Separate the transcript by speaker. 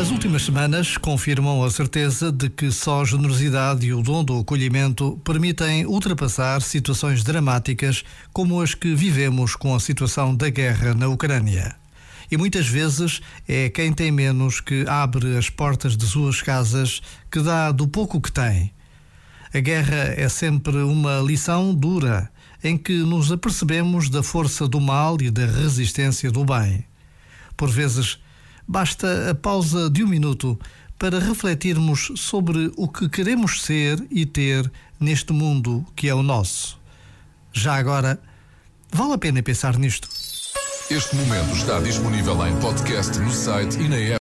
Speaker 1: As últimas semanas confirmam a certeza de que só a generosidade e o dom do acolhimento permitem ultrapassar situações dramáticas como as que vivemos com a situação da guerra na Ucrânia. E muitas vezes é quem tem menos que abre as portas de suas casas, que dá do pouco que tem. A guerra é sempre uma lição dura em que nos apercebemos da força do mal e da resistência do bem. Por vezes, basta a pausa de um minuto para refletirmos sobre o que queremos ser e ter neste mundo que é o nosso. Já agora, vale a pena pensar nisto.
Speaker 2: Este momento está disponível em podcast no site e na app.